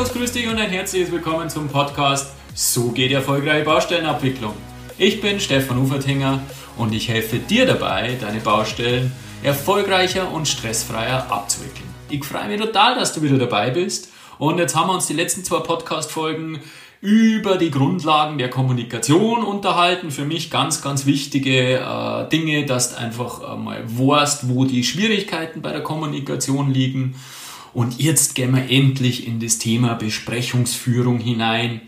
Servus, grüß dich und ein herzliches Willkommen zum Podcast So geht erfolgreiche Baustellenabwicklung. Ich bin Stefan Ufertinger und ich helfe dir dabei, deine Baustellen erfolgreicher und stressfreier abzuwickeln. Ich freue mich total, dass du wieder dabei bist und jetzt haben wir uns die letzten zwei Podcast-Folgen über die Grundlagen der Kommunikation unterhalten. Für mich ganz, ganz wichtige äh, Dinge, dass du einfach äh, mal weißt, wo die Schwierigkeiten bei der Kommunikation liegen und jetzt gehen wir endlich in das Thema Besprechungsführung hinein.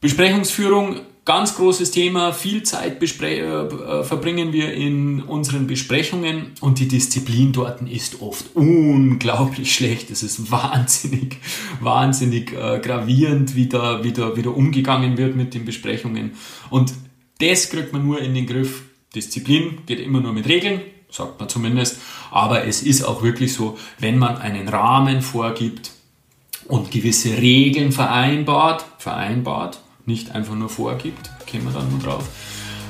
Besprechungsführung, ganz großes Thema. Viel Zeit äh, verbringen wir in unseren Besprechungen und die Disziplin dort ist oft unglaublich schlecht. Es ist wahnsinnig, wahnsinnig äh, gravierend, wie da, wie, da, wie da umgegangen wird mit den Besprechungen. Und das kriegt man nur in den Griff. Disziplin geht immer nur mit Regeln sagt man zumindest. Aber es ist auch wirklich so, wenn man einen Rahmen vorgibt und gewisse Regeln vereinbart, vereinbart, nicht einfach nur vorgibt, kommen wir dann nur drauf.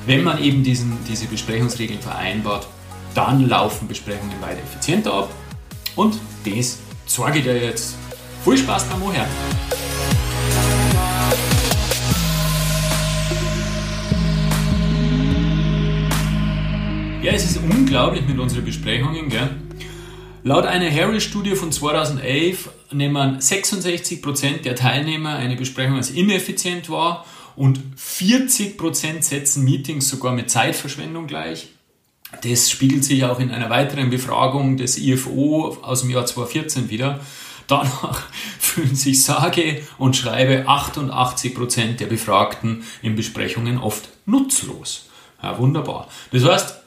Wenn man eben diesen, diese Besprechungsregeln vereinbart, dann laufen Besprechungen weiter effizienter ab. Und das zeige ich dir jetzt. Viel Spaß beim Ohren! Unglaublich mit unseren Besprechungen. Gell? Laut einer Harris-Studie von 2011 nehmen 66% der Teilnehmer eine Besprechung als ineffizient wahr und 40% setzen Meetings sogar mit Zeitverschwendung gleich. Das spiegelt sich auch in einer weiteren Befragung des IFO aus dem Jahr 2014 wieder. Danach fühlen sich sage und schreibe 88% der Befragten in Besprechungen oft nutzlos. Ja, wunderbar. Das heißt,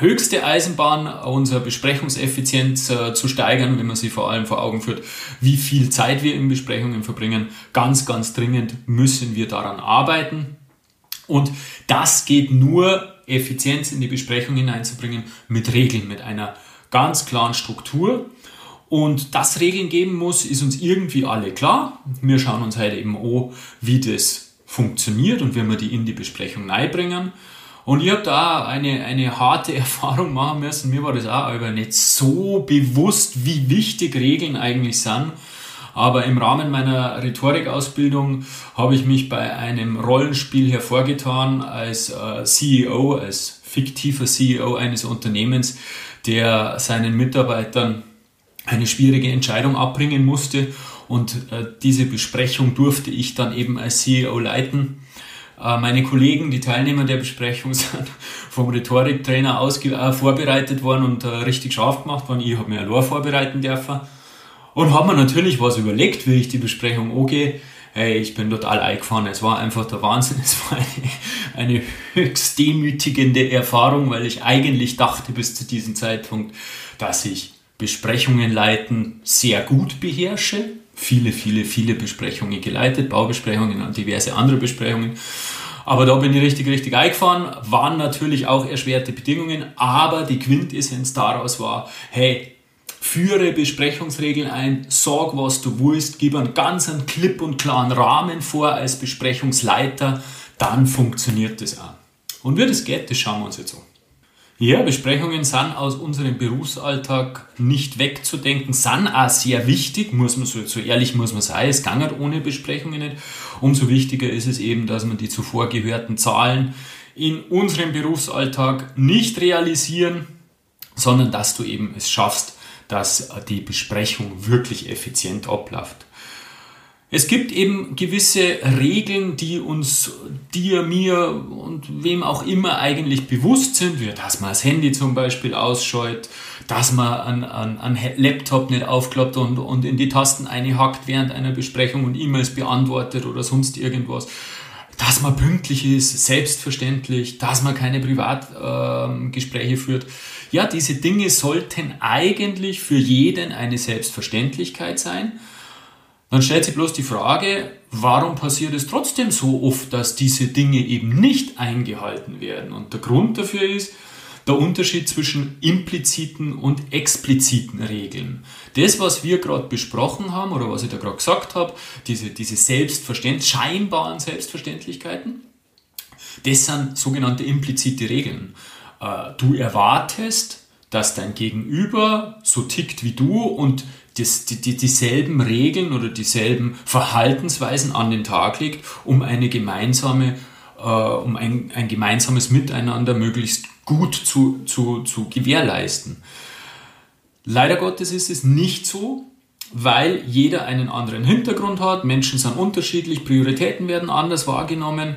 höchste Eisenbahn, unsere Besprechungseffizienz äh, zu steigern, wenn man sich vor allem vor Augen führt, wie viel Zeit wir in Besprechungen verbringen. Ganz, ganz dringend müssen wir daran arbeiten. Und das geht nur, Effizienz in die Besprechung hineinzubringen, mit Regeln, mit einer ganz klaren Struktur. Und dass Regeln geben muss, ist uns irgendwie alle klar. Wir schauen uns heute eben an, wie das funktioniert und wie wir die in die Besprechung reinbringen. Und ich habe da eine, eine harte Erfahrung machen müssen. Mir war das auch aber nicht so bewusst, wie wichtig Regeln eigentlich sind. Aber im Rahmen meiner Rhetorikausbildung habe ich mich bei einem Rollenspiel hervorgetan als äh, CEO, als fiktiver CEO eines Unternehmens, der seinen Mitarbeitern eine schwierige Entscheidung abbringen musste. Und äh, diese Besprechung durfte ich dann eben als CEO leiten. Äh, meine Kollegen, die Teilnehmer der Besprechung, sind vom Rhetoriktrainer aus äh, vorbereitet worden und äh, richtig scharf gemacht worden. Ich habe mir allein vorbereiten dürfen und habe mir natürlich was überlegt, wie ich die Besprechung angehe. Hey, ich bin total eingefahren. Es war einfach der Wahnsinn. Es war eine, eine höchst demütigende Erfahrung, weil ich eigentlich dachte bis zu diesem Zeitpunkt, dass ich Besprechungen leiten sehr gut beherrsche viele, viele, viele Besprechungen geleitet, Baubesprechungen und diverse andere Besprechungen. Aber da bin ich richtig, richtig eingefahren. Waren natürlich auch erschwerte Bedingungen, aber die Quintessenz daraus war, hey, führe Besprechungsregeln ein, sag, was du willst, gib einen ganz einen klipp und klaren Rahmen vor als Besprechungsleiter, dann funktioniert das auch. Und wie das geht, das schauen wir uns jetzt an. Ja, Besprechungen sind aus unserem Berufsalltag nicht wegzudenken, sind auch sehr wichtig, muss man so, so ehrlich muss man sein, es halt ohne Besprechungen nicht. Umso wichtiger ist es eben, dass man die zuvor gehörten Zahlen in unserem Berufsalltag nicht realisieren, sondern dass du eben es schaffst, dass die Besprechung wirklich effizient abläuft. Es gibt eben gewisse Regeln, die uns, dir, mir und wem auch immer eigentlich bewusst sind, wie dass man das Handy zum Beispiel ausscheut, dass man einen, einen, einen Laptop nicht aufklappt und, und in die Tasten einhackt während einer Besprechung und E-Mails beantwortet oder sonst irgendwas. Dass man pünktlich ist, selbstverständlich, dass man keine Privatgespräche äh, führt. Ja, diese Dinge sollten eigentlich für jeden eine Selbstverständlichkeit sein. Dann stellt sich bloß die Frage, warum passiert es trotzdem so oft, dass diese Dinge eben nicht eingehalten werden? Und der Grund dafür ist der Unterschied zwischen impliziten und expliziten Regeln. Das, was wir gerade besprochen haben oder was ich da gerade gesagt habe, diese, diese Selbstverständ scheinbaren Selbstverständlichkeiten, das sind sogenannte implizite Regeln. Äh, du erwartest, dass dein Gegenüber so tickt wie du und das, die, die, dieselben Regeln oder dieselben Verhaltensweisen an den Tag legt, um eine gemeinsame, äh, um ein, ein gemeinsames Miteinander möglichst gut zu, zu, zu gewährleisten. Leider Gottes ist es nicht so, weil jeder einen anderen Hintergrund hat, Menschen sind unterschiedlich, Prioritäten werden anders wahrgenommen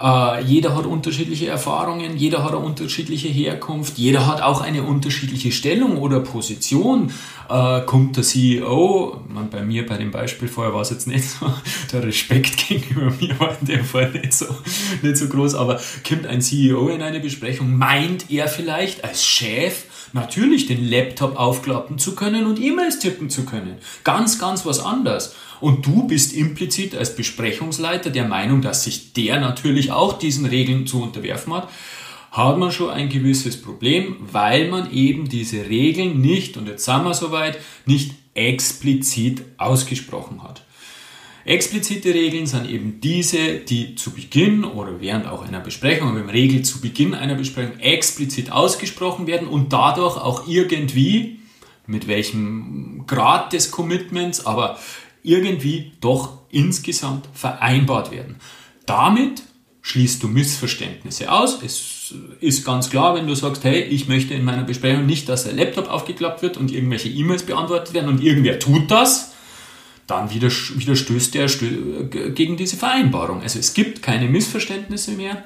äh, jeder hat unterschiedliche Erfahrungen, jeder hat eine unterschiedliche Herkunft, jeder hat auch eine unterschiedliche Stellung oder Position. Äh, kommt der CEO, man, bei mir bei dem Beispiel vorher war es jetzt nicht so, der Respekt gegenüber mir war in dem Fall nicht so, nicht so groß, aber kommt ein CEO in eine Besprechung, meint er vielleicht als Chef, natürlich den Laptop aufklappen zu können und E-Mails tippen zu können. Ganz, ganz was anderes. Und du bist implizit als Besprechungsleiter der Meinung, dass sich der natürlich auch diesen Regeln zu unterwerfen hat, hat man schon ein gewisses Problem, weil man eben diese Regeln nicht, und jetzt sind wir soweit, nicht explizit ausgesprochen hat. Explizite Regeln sind eben diese, die zu Beginn oder während auch einer Besprechung, aber im Regel zu Beginn einer Besprechung explizit ausgesprochen werden und dadurch auch irgendwie, mit welchem Grad des Commitments, aber irgendwie doch insgesamt vereinbart werden. Damit schließt du Missverständnisse aus. Es ist ganz klar, wenn du sagst, hey, ich möchte in meiner Besprechung nicht, dass der Laptop aufgeklappt wird und irgendwelche E-Mails beantwortet werden und irgendwer tut das, dann widerstößt er gegen diese Vereinbarung. Also es gibt keine Missverständnisse mehr.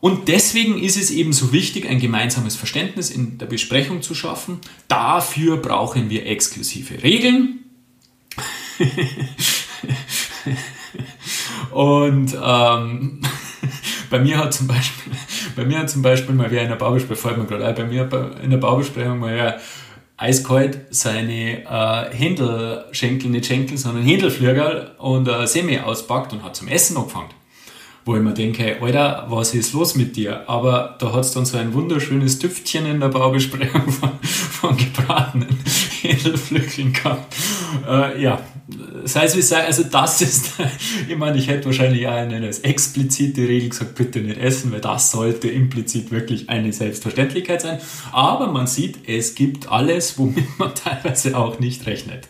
Und deswegen ist es eben so wichtig, ein gemeinsames Verständnis in der Besprechung zu schaffen. Dafür brauchen wir exklusive Regeln, und ähm, bei mir hat zum Beispiel, bei mir hat zum Beispiel mal wer in der Baubesprechung, gerade bei mir in der Baubesprechung mal wer eiskalt seine äh, Händelschenkel, nicht Schenkel, sondern Händelflügel und äh, Semi auspackt und hat zum Essen angefangen wo ich mir denke, Alter, was ist los mit dir? Aber da hat es dann so ein wunderschönes Tüpfchen in der Baubesprechung von, von gebratenen Edelflügeln gehabt. Äh, ja, sei es wie sei, also das ist, ich meine, ich hätte wahrscheinlich auch eine explizite Regel gesagt, bitte nicht essen, weil das sollte implizit wirklich eine Selbstverständlichkeit sein. Aber man sieht, es gibt alles, womit man teilweise auch nicht rechnet.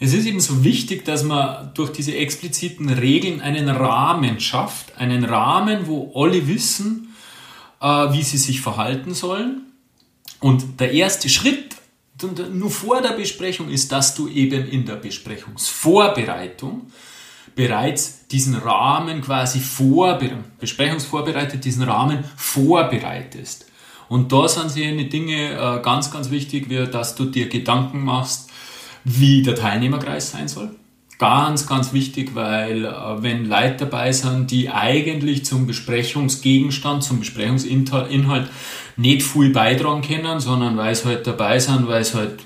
Es ist eben so wichtig, dass man durch diese expliziten Regeln einen Rahmen schafft, einen Rahmen, wo alle wissen, äh, wie sie sich verhalten sollen. Und der erste Schritt, nur vor der Besprechung, ist, dass du eben in der Besprechungsvorbereitung bereits diesen Rahmen quasi vorbereitet, besprechungsvorbereitet, diesen Rahmen vorbereitest. Und da sind die Dinge äh, ganz, ganz wichtig, wie dass du dir Gedanken machst, wie der Teilnehmerkreis sein soll. Ganz, ganz wichtig, weil äh, wenn Leute dabei sind, die eigentlich zum Besprechungsgegenstand, zum Besprechungsinhalt nicht viel beitragen können, sondern weil sie halt dabei sind, weil sie halt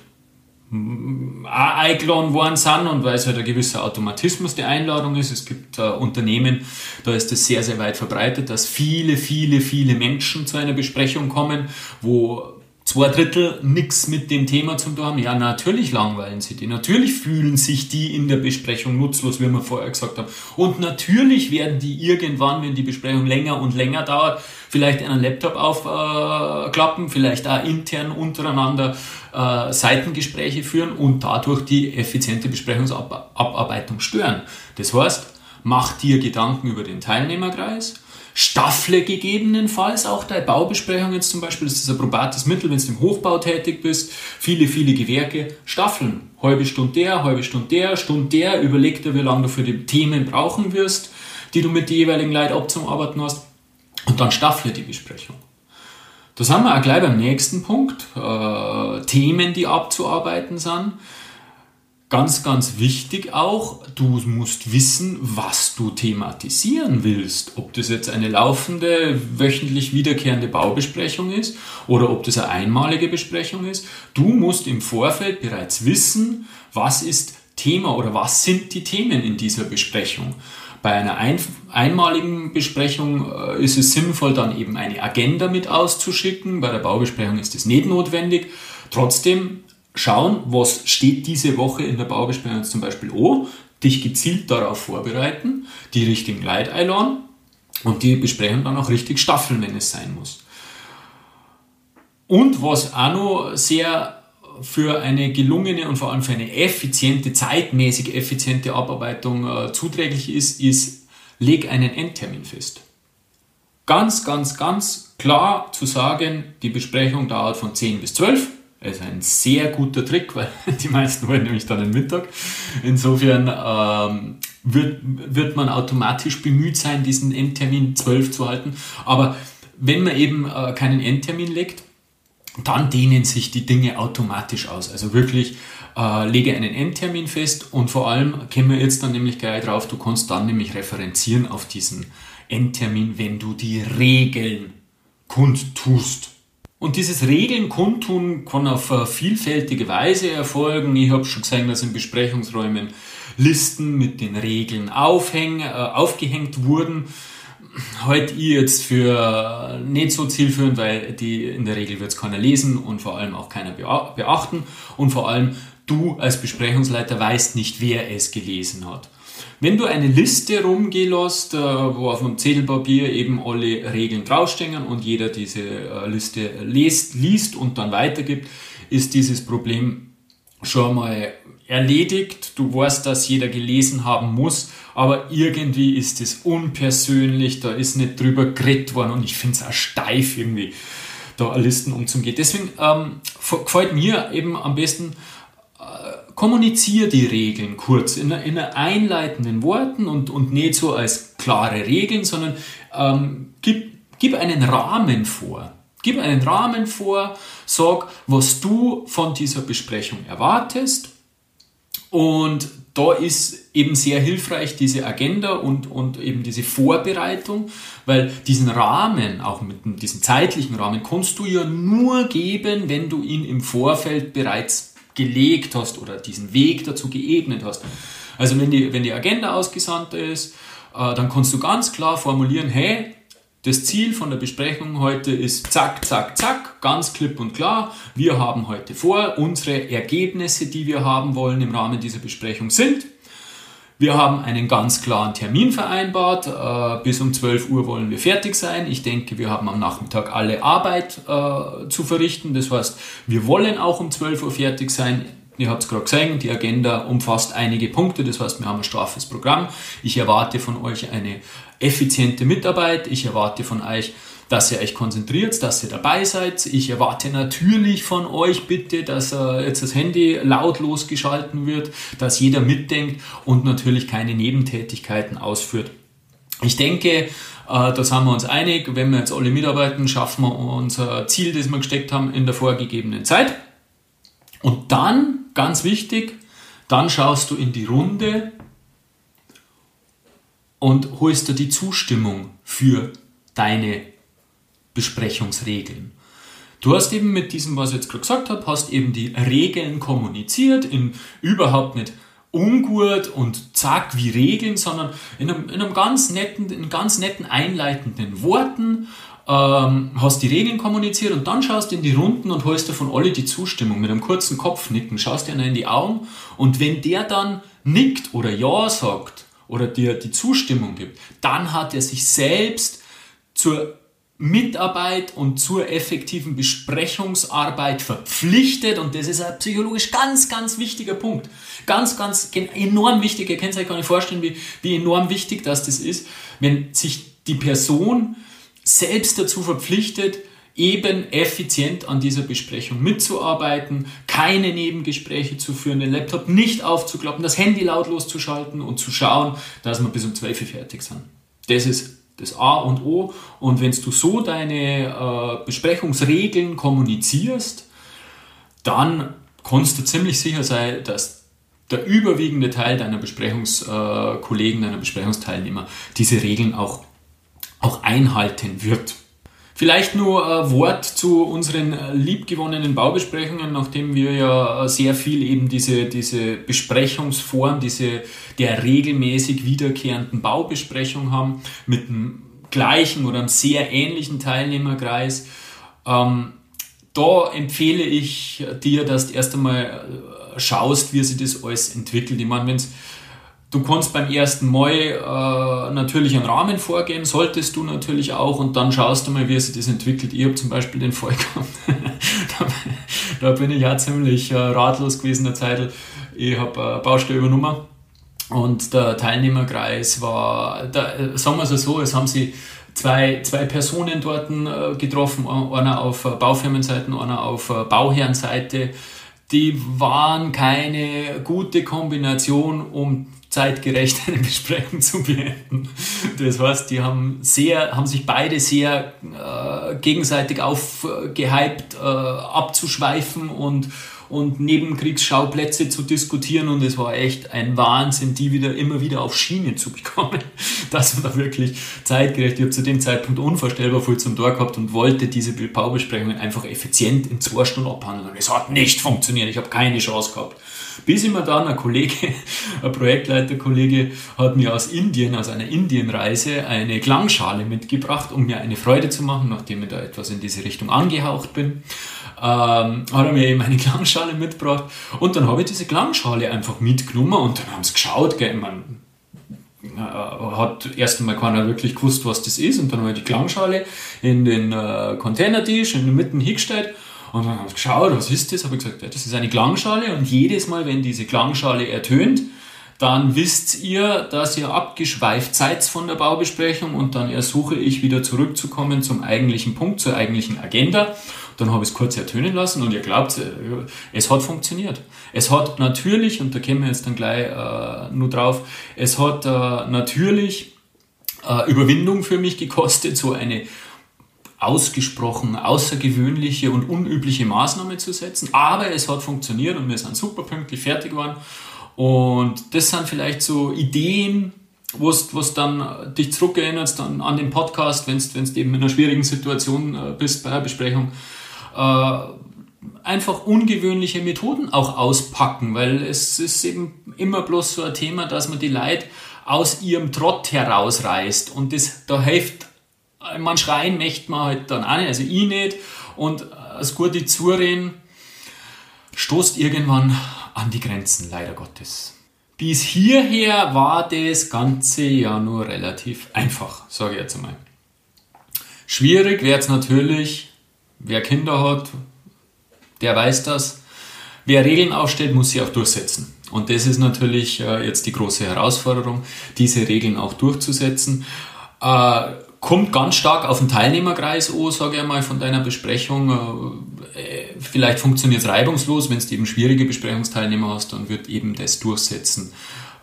auch eingeladen worden sind und weil es halt ein gewisser Automatismus der Einladung ist. Es gibt äh, Unternehmen, da ist es sehr, sehr weit verbreitet, dass viele, viele, viele Menschen zu einer Besprechung kommen, wo zwei Drittel nichts mit dem Thema zu tun haben, ja, natürlich langweilen sie die. Natürlich fühlen sich die in der Besprechung nutzlos, wie wir vorher gesagt haben. Und natürlich werden die irgendwann, wenn die Besprechung länger und länger dauert, vielleicht einen Laptop aufklappen, äh, vielleicht auch intern untereinander äh, Seitengespräche führen und dadurch die effiziente Besprechungsabarbeitung stören. Das heißt, mach dir Gedanken über den Teilnehmerkreis, Staffle gegebenenfalls auch deine Baubesprechung jetzt zum Beispiel, das ist ein probates Mittel, wenn du im Hochbau tätig bist, viele, viele Gewerke, staffeln. Halbe Stunde der, halbe Stunde der, Stunde der, überleg dir, wie lange du für die Themen brauchen wirst, die du mit den jeweiligen Leuten abzuarbeiten hast und dann staffle die Besprechung. Da sind wir auch gleich beim nächsten Punkt, äh, Themen, die abzuarbeiten sind. Ganz, ganz wichtig auch, du musst wissen, was du thematisieren willst. Ob das jetzt eine laufende, wöchentlich wiederkehrende Baubesprechung ist oder ob das eine einmalige Besprechung ist. Du musst im Vorfeld bereits wissen, was ist Thema oder was sind die Themen in dieser Besprechung. Bei einer ein, einmaligen Besprechung äh, ist es sinnvoll, dann eben eine Agenda mit auszuschicken. Bei der Baubesprechung ist das nicht notwendig. Trotzdem schauen, was steht diese Woche in der Baubesprechung zum Beispiel an, dich gezielt darauf vorbereiten, die richtigen Leute einladen und die Besprechung dann auch richtig staffeln, wenn es sein muss. Und was auch noch sehr für eine gelungene und vor allem für eine effiziente, zeitmäßig effiziente Abarbeitung äh, zuträglich ist, ist, leg einen Endtermin fest. Ganz, ganz, ganz klar zu sagen, die Besprechung dauert von 10 bis 12. Ist ein sehr guter Trick, weil die meisten wollen nämlich dann den Mittag. Insofern ähm, wird, wird man automatisch bemüht sein, diesen Endtermin 12 zu halten. Aber wenn man eben äh, keinen Endtermin legt, dann dehnen sich die Dinge automatisch aus. Also wirklich äh, lege einen Endtermin fest und vor allem kommen wir jetzt dann nämlich gleich drauf, du kannst dann nämlich referenzieren auf diesen Endtermin, wenn du die Regeln kundtust. Und dieses Regeln kundtun kann auf vielfältige Weise erfolgen. Ich habe schon gesehen, dass in Besprechungsräumen Listen mit den Regeln aufhäng, äh, aufgehängt wurden halte ich jetzt für nicht so zielführend, weil die in der Regel wird es keiner lesen und vor allem auch keiner beachten und vor allem du als Besprechungsleiter weißt nicht, wer es gelesen hat. Wenn du eine Liste rumgehen äh, wo auf einem Zettelpapier eben alle Regeln draufstehen und jeder diese äh, Liste liest, liest und dann weitergibt, ist dieses Problem schon mal erledigt. Du weißt, dass jeder gelesen haben muss, aber irgendwie ist es unpersönlich, da ist nicht drüber geredet worden und ich finde es auch steif irgendwie, da Listen umzugehen. Deswegen ähm, gefällt mir eben am besten, kommuniziere die Regeln kurz in, in einleitenden Worten und, und nicht so als klare Regeln, sondern ähm, gib, gib einen Rahmen vor. Gib einen Rahmen vor, sag, was du von dieser Besprechung erwartest und da ist eben sehr hilfreich diese Agenda und, und eben diese Vorbereitung, weil diesen Rahmen, auch mit diesem zeitlichen Rahmen, kannst du ja nur geben, wenn du ihn im Vorfeld bereits gelegt hast oder diesen Weg dazu geebnet hast. Also wenn die, wenn die Agenda ausgesandt ist, äh, dann kannst du ganz klar formulieren, hey, das Ziel von der Besprechung heute ist zack, zack, zack, ganz klipp und klar. Wir haben heute vor, unsere Ergebnisse, die wir haben wollen im Rahmen dieser Besprechung sind. Wir haben einen ganz klaren Termin vereinbart. Äh, bis um 12 Uhr wollen wir fertig sein. Ich denke, wir haben am Nachmittag alle Arbeit äh, zu verrichten. Das heißt, wir wollen auch um 12 Uhr fertig sein. Ihr habt es gerade gesehen, die Agenda umfasst einige Punkte, das heißt, wir haben ein straffes Programm. Ich erwarte von euch eine effiziente Mitarbeit. Ich erwarte von euch, dass ihr euch konzentriert, dass ihr dabei seid. Ich erwarte natürlich von euch bitte, dass äh, jetzt das Handy lautlos geschalten wird, dass jeder mitdenkt und natürlich keine Nebentätigkeiten ausführt. Ich denke, äh, da sind wir uns einig, wenn wir jetzt alle mitarbeiten, schaffen wir unser Ziel, das wir gesteckt haben, in der vorgegebenen Zeit. Und dann, ganz wichtig, dann schaust du in die Runde und holst du die Zustimmung für deine Besprechungsregeln. Du hast eben mit diesem, was ich jetzt gerade gesagt habe, hast eben die Regeln kommuniziert, in überhaupt nicht ungut und zack wie Regeln, sondern in einem, in einem ganz netten, in ganz netten einleitenden Worten ähm, hast die Regeln kommuniziert und dann schaust in die Runden und holst dir von alle die Zustimmung mit einem kurzen Kopfnicken, schaust dir einer in die Augen und wenn der dann nickt oder Ja sagt, oder dir die Zustimmung gibt, dann hat er sich selbst zur Mitarbeit und zur effektiven Besprechungsarbeit verpflichtet und das ist ein psychologisch ganz, ganz wichtiger Punkt. Ganz, ganz enorm wichtig. Ihr könnt euch gar nicht vorstellen, wie, wie enorm wichtig das, das ist, wenn sich die Person selbst dazu verpflichtet, eben effizient an dieser Besprechung mitzuarbeiten, keine Nebengespräche zu führen, den Laptop nicht aufzuklappen, das Handy lautlos zu schalten und zu schauen, dass wir bis um 12 Uhr fertig sind. Das ist das A und O. Und wenn du so deine äh, Besprechungsregeln kommunizierst, dann kannst du ziemlich sicher sein, dass der überwiegende Teil deiner Besprechungskollegen, äh, deiner Besprechungsteilnehmer diese Regeln auch, auch einhalten wird. Vielleicht nur ein Wort zu unseren liebgewonnenen Baubesprechungen, nachdem wir ja sehr viel eben diese, diese Besprechungsform, diese der regelmäßig wiederkehrenden Baubesprechung haben, mit einem gleichen oder einem sehr ähnlichen Teilnehmerkreis. Ähm, da empfehle ich dir, dass du erst einmal schaust, wie sich das alles entwickelt. Ich meine, wenn Du kannst beim ersten Mal äh, natürlich einen Rahmen vorgeben, solltest du natürlich auch, und dann schaust du mal, wie sich das entwickelt. Ich habe zum Beispiel den Fall gehabt, da bin ich ja ziemlich äh, ratlos gewesen der Zeit. Ich habe äh, Baustelle übernommen und der Teilnehmerkreis war, da, äh, sagen wir es so, es haben sie zwei, zwei Personen dort äh, getroffen, einer auf Baufirmenseite, einer auf Bauherrenseite. Die waren keine gute Kombination, um zeitgerecht eine Besprechung zu beenden. Das heißt, die haben sehr, haben sich beide sehr äh, gegenseitig aufgehypt, äh, abzuschweifen und und Nebenkriegsschauplätze zu diskutieren und es war echt ein Wahnsinn, die wieder immer wieder auf Schiene zu bekommen. Das war wirklich zeitgerecht. Ich habe zu dem Zeitpunkt unvorstellbar viel zum Tor gehabt und wollte diese Baubesprechungen einfach effizient in zwei Stunden abhandeln. Und es hat nicht funktioniert. Ich habe keine Chance gehabt. Bis immer dann ein Kollege, ein Projektleiterkollege, hat mir aus Indien, aus einer Indienreise, eine Klangschale mitgebracht, um mir eine Freude zu machen, nachdem ich da etwas in diese Richtung angehaucht bin. Ähm, hat er mir eben eine Klangschale mitgebracht. Und dann habe ich diese Klangschale einfach mitgenommen und dann haben sie geschaut, gell, man hat erst einmal keiner wirklich gewusst, was das ist. Und dann habe ich die Klangschale in den äh, Containertisch in der Mitte hingestellt und dann haben sie geschaut, was ist das? Habe ich gesagt, ja, das ist eine Klangschale und jedes Mal, wenn diese Klangschale ertönt, dann wisst ihr, dass ihr abgeschweift seid von der Baubesprechung und dann ersuche ich wieder zurückzukommen zum eigentlichen Punkt, zur eigentlichen Agenda. Dann habe ich es kurz ertönen lassen und ihr glaubt, äh, es hat funktioniert. Es hat natürlich, und da kommen wir jetzt dann gleich äh, nur drauf, es hat äh, natürlich äh, Überwindung für mich gekostet, so eine ausgesprochen außergewöhnliche und unübliche Maßnahme zu setzen. Aber es hat funktioniert und wir sind super pünktlich fertig geworden. Und das sind vielleicht so Ideen, wo du dann dich zurückerinnerst an, an den Podcast, wenn du eben in einer schwierigen Situation äh, bist bei einer Besprechung. Äh, einfach ungewöhnliche Methoden auch auspacken, weil es ist eben immer bloß so ein Thema, dass man die Leute aus ihrem Trott herausreißt und das, da hilft, man schreien möchte man halt dann auch nicht, also ich nicht und das gute Zureden stoßt irgendwann an die Grenzen, leider Gottes. Bis hierher war das Ganze ja nur relativ einfach, sage ich jetzt einmal. Schwierig wird es natürlich, wer Kinder hat, der weiß das. Wer Regeln aufstellt, muss sie auch durchsetzen. Und das ist natürlich äh, jetzt die große Herausforderung, diese Regeln auch durchzusetzen. Äh, kommt ganz stark auf den Teilnehmerkreis an, sage ich mal, von deiner Besprechung. Äh, vielleicht funktioniert es reibungslos, wenn du eben schwierige Besprechungsteilnehmer hast, dann wird eben das Durchsetzen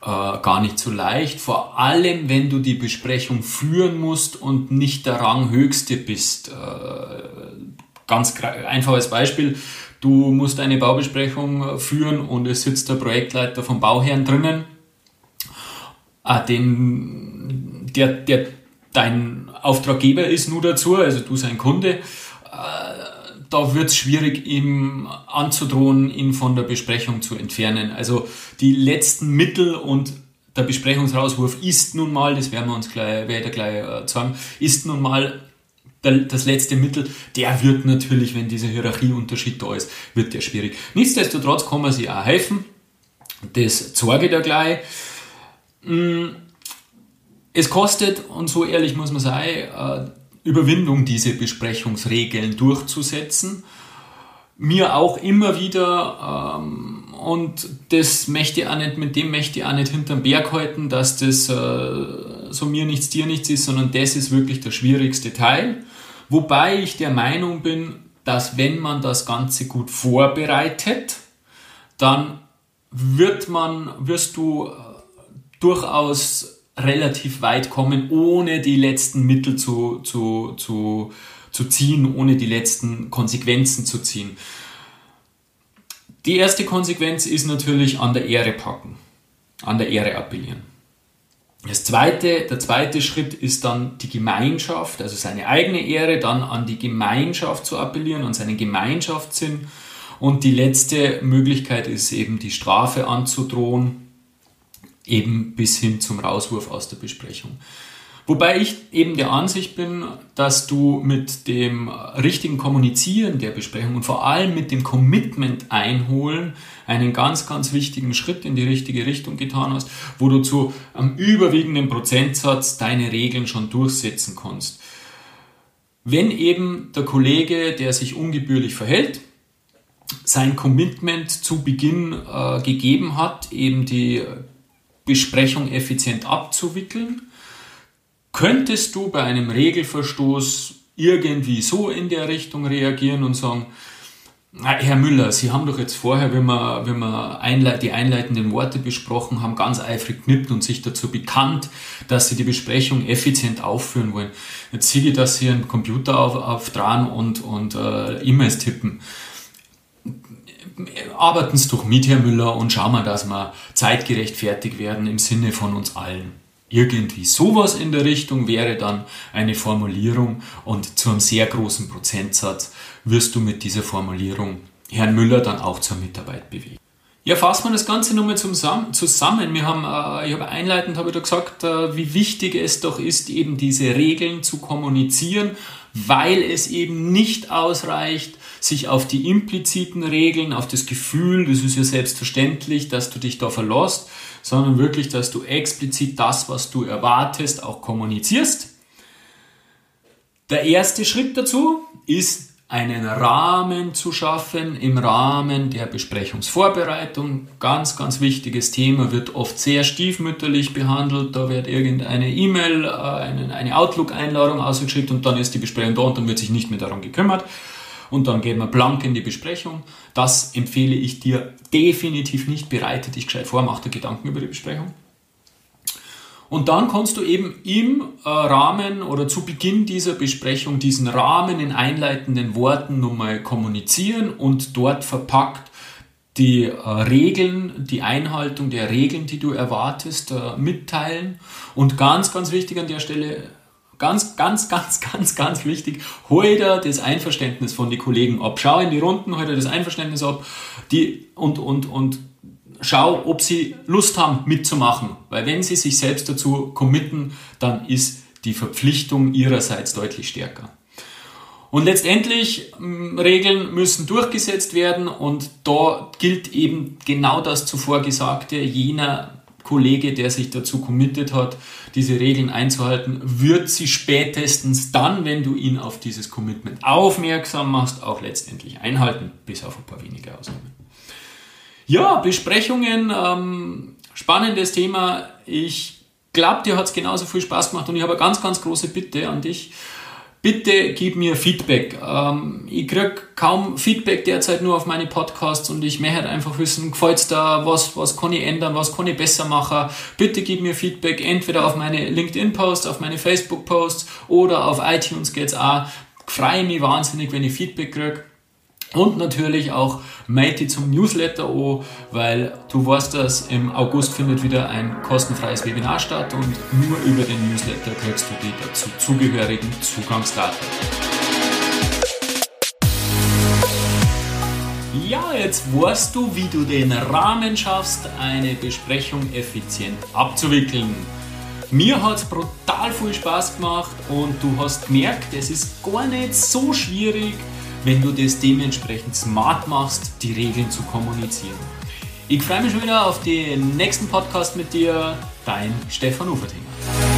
äh, gar nicht so leicht. Vor allem, wenn du die Besprechung führen musst und nicht der Ranghöchste bist. Äh, ganz einfaches Beispiel. Du musst eine Baubesprechung führen und es sitzt der Projektleiter vom Bauherrn drinnen. Äh, den, der, der dein Auftraggeber ist nur dazu, also du sein Kunde, äh, da wird es schwierig, ihm anzudrohen, ihn von der Besprechung zu entfernen. Also die letzten Mittel und der Besprechungsrauswurf ist nun mal, das werden wir uns gleich, werde gleich äh, sagen, ist nun mal das letzte Mittel, der wird natürlich, wenn dieser Hierarchieunterschied da ist, wird der schwierig. Nichtsdestotrotz kann man sich auch helfen. Das zeige ich dir gleich. Hm es kostet, und so ehrlich muss man sein, äh, Überwindung, diese Besprechungsregeln durchzusetzen. Mir auch immer wieder, ähm, und das möchte ich auch nicht, mit dem möchte ich auch nicht hinterm Berg halten, dass das äh, so mir nichts, dir nichts ist, sondern das ist wirklich der schwierigste Teil. Wobei ich der Meinung bin, dass wenn man das Ganze gut vorbereitet, dann wird man, wirst du äh, durchaus relativ weit kommen, ohne die letzten Mittel zu, zu, zu, zu ziehen, ohne die letzten Konsequenzen zu ziehen. Die erste Konsequenz ist natürlich an der Ehre packen, an der Ehre appellieren. Das zweite, der zweite Schritt ist dann die Gemeinschaft, also seine eigene Ehre, dann an die Gemeinschaft zu appellieren, an seinen Gemeinschaftssinn. Und die letzte Möglichkeit ist eben die Strafe anzudrohen, eben bis hin zum Rauswurf aus der Besprechung. Wobei ich eben der Ansicht bin, dass du mit dem richtigen Kommunizieren der Besprechung und vor allem mit dem Commitment einholen einen ganz, ganz wichtigen Schritt in die richtige Richtung getan hast, wo du zu einem überwiegenden Prozentsatz deine Regeln schon durchsetzen kannst. Wenn eben der Kollege, der sich ungebührlich verhält, sein Commitment zu Beginn äh, gegeben hat, eben die Besprechung effizient abzuwickeln. Könntest du bei einem Regelverstoß irgendwie so in der Richtung reagieren und sagen, Herr Müller, Sie haben doch jetzt vorher, wenn wir, wenn wir einleit, die einleitenden Worte besprochen haben, ganz eifrig knippt und sich dazu bekannt, dass Sie die Besprechung effizient aufführen wollen. Jetzt sehe ich, dass Sie einen Computer auf, auf dran und, und äh, E-Mails tippen. Arbeiten Sie doch mit, Herr Müller, und schauen wir, dass wir zeitgerecht fertig werden im Sinne von uns allen. Irgendwie sowas in der Richtung wäre dann eine Formulierung und zu einem sehr großen Prozentsatz wirst du mit dieser Formulierung Herrn Müller dann auch zur Mitarbeit bewegen. Ja, fassen wir das Ganze nochmal zusammen. Wir haben, äh, ich habe einleitend habe ich da gesagt, äh, wie wichtig es doch ist, eben diese Regeln zu kommunizieren, weil es eben nicht ausreicht, sich auf die impliziten Regeln, auf das Gefühl, das ist ja selbstverständlich, dass du dich da verlässt, sondern wirklich, dass du explizit das, was du erwartest, auch kommunizierst. Der erste Schritt dazu ist, einen Rahmen zu schaffen im Rahmen der Besprechungsvorbereitung. Ganz, ganz wichtiges Thema, wird oft sehr stiefmütterlich behandelt. Da wird irgendeine E-Mail, äh, eine Outlook-Einladung ausgeschickt und dann ist die Besprechung da und dann wird sich nicht mehr darum gekümmert und dann gehen wir blank in die Besprechung. Das empfehle ich dir definitiv nicht. Bereite dich gescheit vor, mach dir Gedanken über die Besprechung. Und dann kannst du eben im äh, Rahmen oder zu Beginn dieser Besprechung diesen Rahmen in einleitenden Worten nochmal kommunizieren und dort verpackt die äh, Regeln, die Einhaltung der Regeln, die du erwartest, äh, mitteilen. Und ganz, ganz wichtig an der Stelle, Ganz, ganz, ganz, ganz, ganz wichtig. Hol dir das Einverständnis von den Kollegen ab. Schau in die Runden, hol dir das Einverständnis ab die, und, und, und schau, ob sie Lust haben mitzumachen. Weil wenn sie sich selbst dazu committen, dann ist die Verpflichtung ihrerseits deutlich stärker. Und letztendlich, Regeln müssen durchgesetzt werden und da gilt eben genau das zuvor Gesagte, jener Kollege, der sich dazu committed hat, diese Regeln einzuhalten, wird sie spätestens dann, wenn du ihn auf dieses Commitment aufmerksam machst, auch letztendlich einhalten, bis auf ein paar wenige Ausnahmen. Ja, Besprechungen, ähm, spannendes Thema. Ich glaube, dir hat es genauso viel Spaß gemacht und ich habe eine ganz, ganz große Bitte an dich bitte gib mir Feedback. Ähm, ich kriege kaum Feedback derzeit nur auf meine Podcasts und ich möchte einfach wissen, gefällt's da, was, was kann ich ändern, was kann ich besser machen. Bitte gib mir Feedback entweder auf meine LinkedIn-Posts, auf meine Facebook-Posts oder auf iTunes geht's auch. Freue mich wahnsinnig, wenn ich Feedback kriege. Und natürlich auch melde zum Newsletter an, weil du weißt, dass im August findet wieder ein kostenfreies Webinar statt und nur über den Newsletter kriegst du die dazu zugehörigen Zugangsdaten. Ja, jetzt weißt du, wie du den Rahmen schaffst, eine Besprechung effizient abzuwickeln. Mir hat es brutal viel Spaß gemacht und du hast gemerkt, es ist gar nicht so schwierig, wenn du das dementsprechend smart machst, die Regeln zu kommunizieren. Ich freue mich schon wieder auf den nächsten Podcast mit dir, dein Stefan Ufertinger.